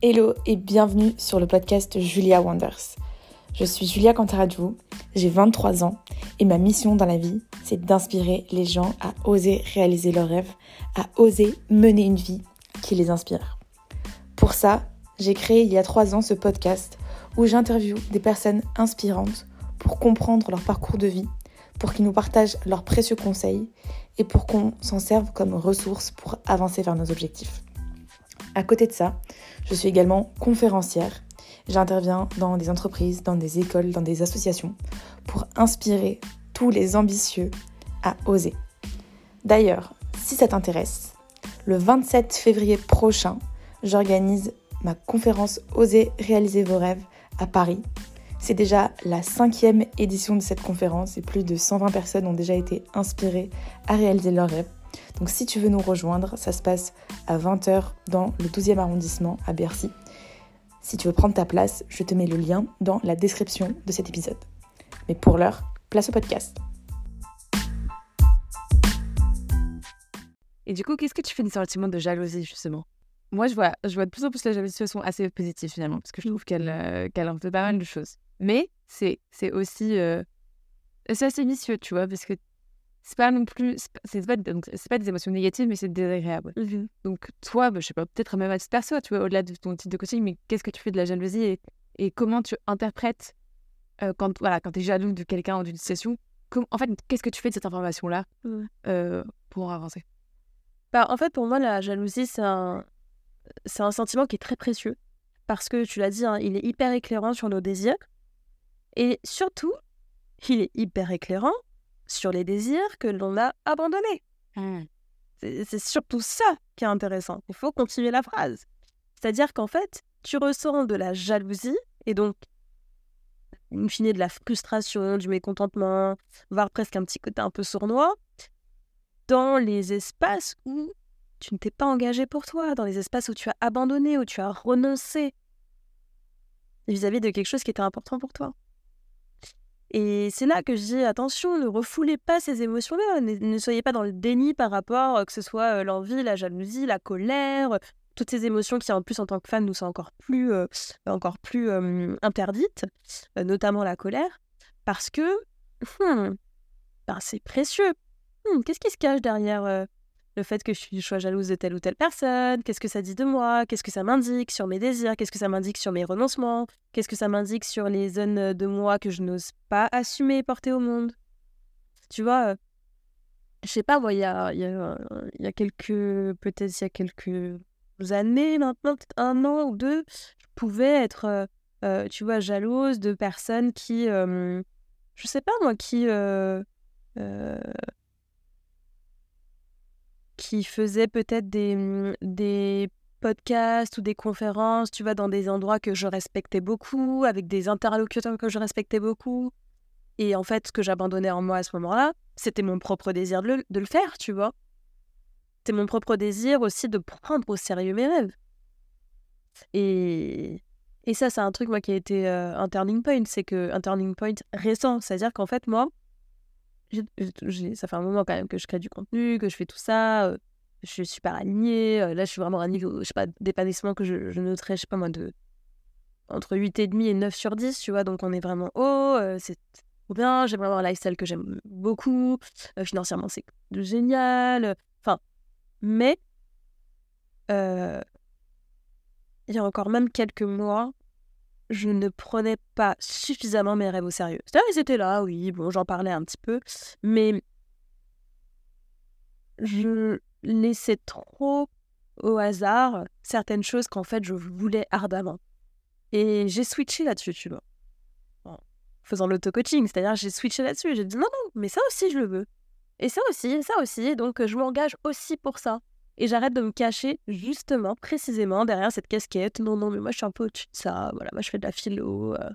Hello et bienvenue sur le podcast Julia Wonders. Je suis Julia Cantaradjou, j'ai 23 ans et ma mission dans la vie, c'est d'inspirer les gens à oser réaliser leurs rêves, à oser mener une vie qui les inspire. Pour ça, j'ai créé il y a 3 ans ce podcast où j'interviewe des personnes inspirantes pour comprendre leur parcours de vie, pour qu'ils nous partagent leurs précieux conseils et pour qu'on s'en serve comme ressource pour avancer vers nos objectifs. À côté de ça, je suis également conférencière. J'interviens dans des entreprises, dans des écoles, dans des associations pour inspirer tous les ambitieux à oser. D'ailleurs, si ça t'intéresse, le 27 février prochain, j'organise ma conférence Oser réaliser vos rêves à Paris. C'est déjà la cinquième édition de cette conférence et plus de 120 personnes ont déjà été inspirées à réaliser leurs rêves. Donc si tu veux nous rejoindre, ça se passe à 20h dans le 12e arrondissement à Bercy. Si tu veux prendre ta place, je te mets le lien dans la description de cet épisode. Mais pour l'heure, place au podcast. Et du coup, qu'est-ce que tu fais du sentiment de jalousie, justement? Moi, je vois, je vois de plus en plus la jalousie de façon assez positive, finalement, parce que je trouve qu'elle euh, qu'elle en fait pas mal de choses. Mais c'est aussi... Euh, c'est assez vicieux, tu vois, parce que c'est pas non plus c'est pas, c'est pas des émotions négatives mais c'est désagréable. Mmh donc toi bah, je sais pas peut-être même à titre perso tu vois au-delà de ton type de coaching mais qu'est-ce que tu fais de la jalousie et, et comment tu interprètes euh, quand voilà quand tu es jaloux de quelqu'un ou d'une situation en fait qu'est-ce que tu fais de cette information là euh, pour avancer? Bah, en fait pour moi la jalousie c'est un c'est un sentiment qui est très précieux parce que tu l'as dit hein, il est hyper éclairant sur nos désirs et surtout il est hyper éclairant sur les désirs que l'on a abandonnés. Mmh. C'est surtout ça qui est intéressant. Il faut continuer la phrase. C'est-à-dire qu'en fait, tu ressens de la jalousie et donc, une fine, de la frustration, du mécontentement, voire presque un petit côté un peu sournois, dans les espaces où tu ne t'es pas engagé pour toi, dans les espaces où tu as abandonné, où tu as renoncé vis à -vis de quelque chose qui était important pour toi. Et c'est là que je dis attention, ne refoulez pas ces émotions-là, ne, soyez pas dans le déni par rapport, euh, que ce soit l'envie, la jalousie, la colère, toutes ces émotions qui en plus en tant que femme nous sont encore plus, encore plus interdites, notamment la colère, parce que hmm, ben c'est précieux. Hmm, qu'est-ce qui se cache derrière le fait que je sois jalouse de telle ou telle personne, qu'est-ce que ça dit de moi, qu'est-ce que ça m'indique sur mes désirs, qu'est-ce que ça m'indique sur mes renoncements, qu'est-ce que ça m'indique sur les zones de moi que je n'ose pas assumer et porter au monde. Tu vois, je sais pas, il y a, y, y a quelques, peut-être il y a quelques années maintenant, peut-être un an ou deux, je pouvais être, euh, euh, tu vois, jalouse de personnes qui, je sais pas moi, qui qui faisaient peut-être des, des podcasts ou des conférences, tu vois, dans des endroits que je respectais beaucoup, avec des interlocuteurs que je respectais beaucoup. Et en fait, ce que j'abandonnais en moi à ce moment-là, c'était mon propre désir de le, de le faire, tu vois. C'était mon propre désir aussi de prendre au sérieux mes rêves. Et, et ça, c'est un truc, moi, qui a été euh, un turning point. C'est que un turning point récent. C'est-à-dire qu'en fait, moi, ça fait un moment quand même que je crée du contenu, que je fais tout ça. Euh, je suis super alignée. Euh, là, je suis vraiment à un niveau, je sais pas, d'épanouissement que je, je, noterais, je sais pas moi, de entre 8,5 et 9 sur 10, tu vois. Donc, on est vraiment haut. Euh, c'est trop bien. J'ai vraiment un lifestyle que j'aime beaucoup. financièrement, c'est génial. Enfin, mais il y a encore même quelques mois, je ne prenais pas suffisamment mes rêves au sérieux. C'est-à-dire, ils étaient là, oui, bon, j'en parlais un petit peu, mais je laissais trop au hasard certaines choses qu'en fait je voulais ardemment. Et j'ai switché là-dessus, tu vois. En faisant l'auto-coaching, c'est-à-dire j'ai switché là-dessus. J'ai dit non, non, mais ça aussi je le veux. Et ça aussi, ça aussi, donc je m'engage aussi pour ça et j'arrête de me cacher justement, précisément derrière cette casquette. Non, non, mais moi je suis un peu au-dessus de ça. Voilà, moi je fais de la philo. Euh.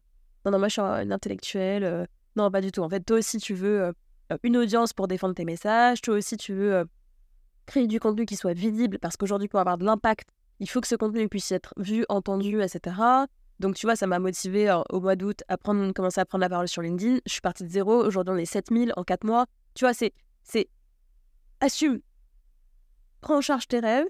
Non, non, moi je suis une intellectuelle. Euh. Non, pas du tout. En fait, toi aussi tu veux euh, une audience pour défendre tes messages. Toi aussi tu veux créer du contenu qui soit visible parce qu'aujourd'hui pour avoir de l'impact, il faut que ce contenu puisse être vu, entendu, etc. Donc, tu vois, ça m'a motivé au mois d'août à prendre, commencer à prendre la parole sur LinkedIn. Je suis partie de zéro. Aujourd'hui, on est 7000 en 4 mois. Tu vois, c'est. c'est assume prends en charge tes rêves,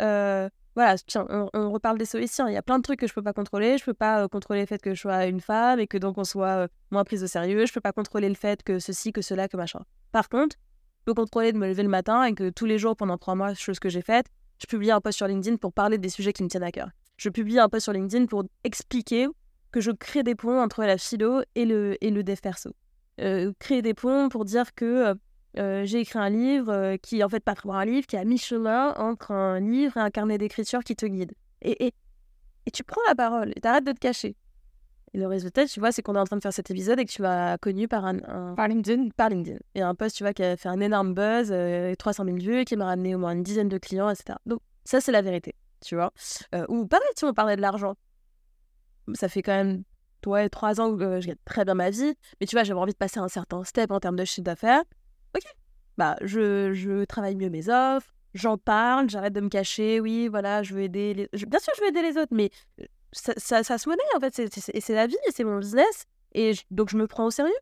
euh, voilà, tiens, on, reparle des sollicitants. Il y a plein de trucs que je peux pas contrôler. Je peux pas euh, contrôler le fait que je sois une femme et que donc on soit euh, moins prise au sérieux. Je peux pas contrôler le fait que ceci, que cela, que machin. Par contre, je peux contrôler de me lever le matin et que tous les jours pendant trois mois, chose que j'ai faite, je publie un post sur LinkedIn pour parler des sujets qui me tiennent à cœur. Je publie un post sur LinkedIn pour expliquer que je crée des ponts entre la philo et le, et le dev perso. Créer des ponts pour dire que euh, j'ai écrit un livre euh, qui, en fait, pas vraiment un livre, qui est à mi-chemin entre un livre et un carnet d'écriture qui te guide. Et, et, et tu prends la parole et t'arrêtes de te cacher. Et le résultat, tu vois, c'est qu'on est en train de faire cet épisode et que tu m'as connu par un, Par LinkedIn Par LinkedIn. Et un post, tu vois, qui a fait un énorme buzz, euh, 300 000 vues, qui m'a ramené au moins une dizaine de clients, etc. Donc, ça, c'est la vérité, tu vois. Euh, ou pareil, si on parlait de l'argent. Ça fait quand même ouais, trois ans que je gagne très bien ma vie. Mais tu vois, j'avais envie de passer un certain step en termes de chiffre d'affaires ok, bah, je, je travaille mieux mes offres, j'en parle, j'arrête de me cacher, oui, voilà, je veux aider les... Bien sûr, je veux aider les autres, mais euh, ça, ça, se monnaie, en fait, c'est la vie, c'est mon business, et donc je me prends au sérieux.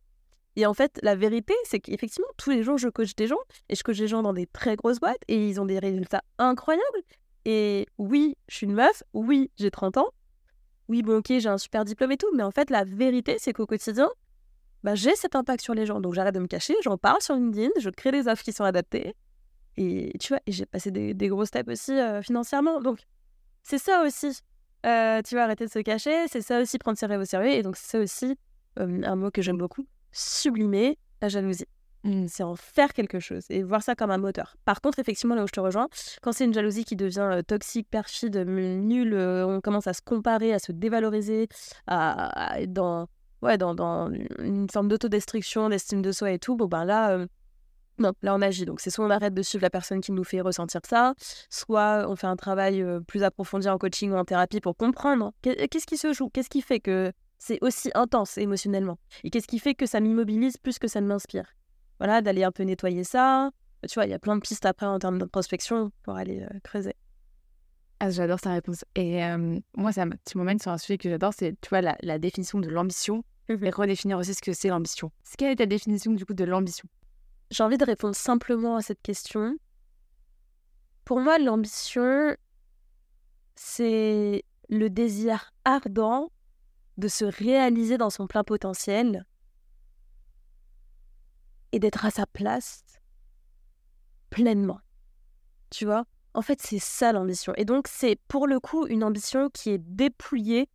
Et en fait, la vérité, c'est qu'effectivement, tous les jours, je coach des gens, et je coach des gens dans des très grosses boîtes, et ils ont des résultats incroyables. Et oui, je suis une meuf, oui, j'ai 30 ans, oui, bon, ok, j'ai un super diplôme et tout, mais en fait, la vérité, c'est qu'au quotidien, bah, j'ai cet impact sur les gens. Donc j'arrête de me cacher, j'en parle sur LinkedIn, je crée des offres qui sont adaptées. Et tu vois, et j'ai passé des, des, gros steps aussi euh, financièrement. Donc c'est ça aussi, euh, tu vois, arrêter de se cacher, c'est ça aussi prendre ses rêves au sérieux. Et donc c'est ça aussi, euh, un mot que j'aime beaucoup, sublimer la jalousie. Mmh. C'est en faire quelque chose et voir ça comme un moteur. Par contre, effectivement, là où je te rejoins, quand c'est une jalousie qui devient toxique, perfide, nulle, on commence à se comparer, à se dévaloriser, à, à être dans ouais, dans, une forme d'autodestruction, d'estime de soi et tout, bon ben là, euh, non, là on agit. Donc c'est soit on arrête de suivre la personne qui nous fait ressentir ça, soit on fait un travail euh, plus approfondi en coaching ou en thérapie pour comprendre qu'est-ce qui se joue, qu'est-ce qui fait que c'est aussi intense émotionnellement, et qu'est-ce qui fait que ça m'immobilise plus que ça ne m'inspire. Voilà, d'aller un peu nettoyer ça. Tu vois, il y a plein de pistes après en termes de prospection pour aller euh, creuser. Ah, j'adore ta réponse. Et moi, ça, tu m'emmènes sur un sujet que j'adore, c'est tu vois la, la définition de l'ambition Mmh et redéfinir aussi ce que c'est l'ambition. Quelle est ta définition du coup de l'ambition? J'ai envie de répondre simplement à cette question. Pour moi, l'ambition, c'est le désir ardent de se réaliser dans son plein potentiel et d'être à sa place pleinement. Tu vois? En fait, c'est ça l'ambition. Et donc, c'est pour le coup une ambition qui est dépouillée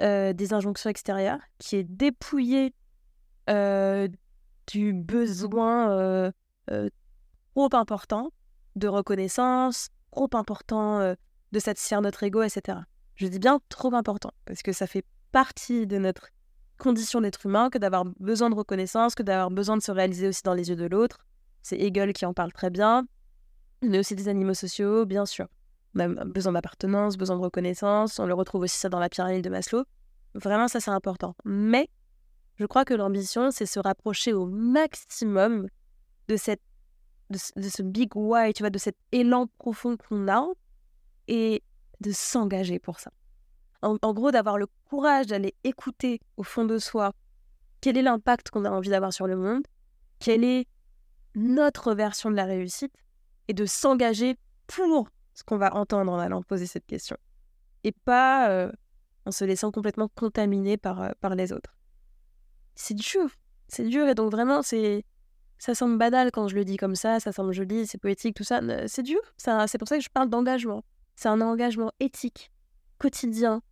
euh, des injonctions extérieures, qui est dépouillé euh, du besoin euh, trop important de reconnaissance, trop important de satisfaire notre ego, etc. Je dis bien trop important, parce que ça fait partie de notre condition d'être humain que d'avoir besoin de reconnaissance, que d'avoir besoin de se réaliser aussi dans les yeux de l'autre. C'est Hegel qui en parle très bien. Est aussi des animaux sociaux, bien sûr même besoin d'appartenance, besoin de reconnaissance. On le retrouve aussi ça dans la pyramide de Maslow. Vraiment, ça, c'est important. Mais je crois que l'ambition, c'est se rapprocher au maximum de, cette, de, ce big why, tu vois, de cet élan profond qu'on a et de s'engager pour ça. En gros, d'avoir le courage d'aller écouter au fond de soi quel est l'impact qu'on a envie d'avoir sur le monde, quelle est notre version de la réussite, et de s'engager pour ce qu'on va entendre en allant poser cette question. Et pas euh, en se laissant complètement contaminer par, euh, par les autres. C'est dur, c'est dur, et donc vraiment, c'est ça semble banal quand je le dis comme ça, ça semble joli, c'est poétique, tout ça. C'est dur, c'est pour ça que je parle d'engagement. C'est un engagement éthique, quotidien,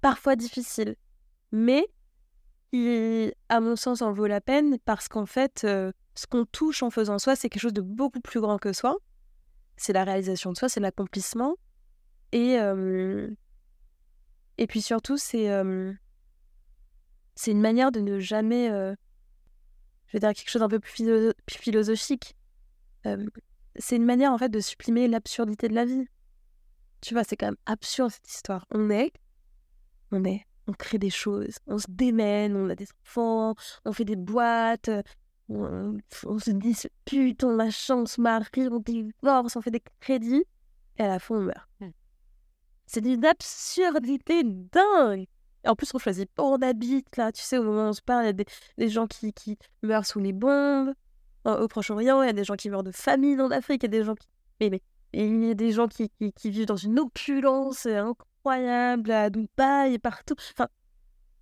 parfois difficile, mais qui, à mon sens, en vaut la peine parce qu'en fait, euh, ce qu'on touche en faisant soi, c'est quelque chose de beaucoup plus grand que soi c'est la réalisation de soi, c'est l'accomplissement. Et, et puis surtout, c'est c'est une manière de ne jamais, je vais dire quelque chose d'un peu plus, philosophique. c'est une manière en fait de supprimer l'absurdité de la vie. Tu vois, c'est quand même absurde cette histoire. On est, on est, on crée des choses, on se démène, on a des enfants, on fait des boîtes, on, se dispute, on machin, on se marie, on divorce, on fait des crédits, et à la fin on meurt. Hmm. C'est d'une absurdité dingue. Et en plus, on choisit pas où on habite, là. Tu sais, au moment où on se parle, il y a des, gens qui, qui, meurent sous les bombes. Au Proche-Orient, il y a des gens qui meurent de famine en Afrique, il y a des gens qui. Mais, mais il y a des gens qui, qui, vivent dans une opulence incroyable à Dubaï et partout. Enfin,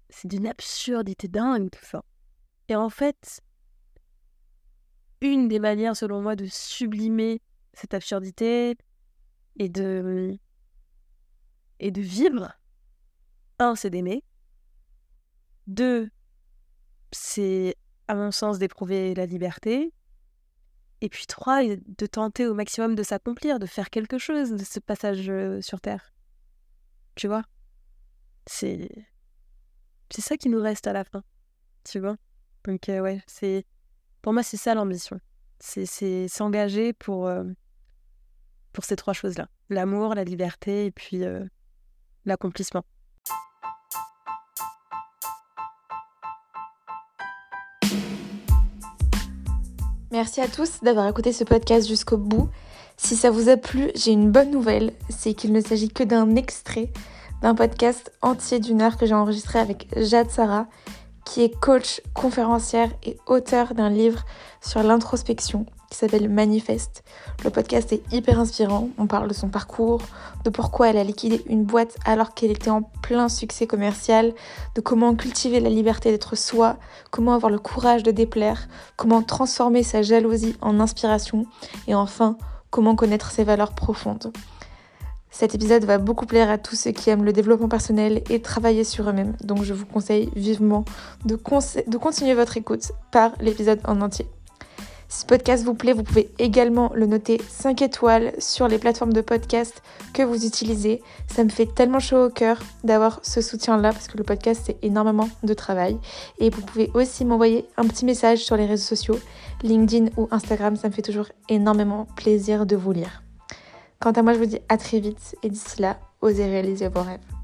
c'est d'une absurdité dingue tout ça. Et en fait, une des manières, selon moi, de sublimer cette absurdité et de et de vivre, un, c'est d'aimer. Deux, c'est, à mon sens, d'éprouver la liberté. Et puis trois, de tenter au maximum de s'accomplir, de faire quelque chose de ce passage euh, sur Terre. Tu vois? C'est. C'est ça qui nous reste à la fin. Tu vois? Donc, euh, ouais, c'est. Pour moi, c'est ça l'ambition. C'est s'engager pour, euh, pour ces trois choses-là l'amour, la liberté et puis l'accomplissement. Merci à tous d'avoir écouté ce podcast jusqu'au bout. Si ça vous a plu, j'ai une bonne nouvelle, c'est qu'il ne s'agit que d'un extrait d'un podcast entier d'une heure que j'ai enregistré avec Jade Sarah, qui est coach, conférencière et auteur d'un livre sur l'introspection qui s'appelle Manifeste. Le podcast est hyper inspirant. On parle de son parcours, de pourquoi elle a liquidé une boîte alors qu'elle était en plein succès commercial, de comment cultiver la liberté d'être soi, comment avoir le courage de déplaire, comment transformer sa jalousie en inspiration et enfin comment connaître ses valeurs profondes. Cet épisode va beaucoup plaire à tous ceux qui aiment le développement personnel et travailler sur eux-mêmes, donc je vous conseille vivement de, continuer votre écoute par l'épisode en entier. Si ce podcast vous plaît, vous pouvez également le noter 5 étoiles sur les plateformes de podcast que vous utilisez. Ça me fait tellement chaud au cœur d'avoir ce soutien-là parce que le podcast, c'est énormément de travail. Et vous pouvez aussi m'envoyer un petit message sur les réseaux sociaux, LinkedIn ou Instagram. Ça me fait toujours énormément plaisir de vous lire. Quant à moi, je vous dis à très vite et d'ici là, osez réaliser vos rêves.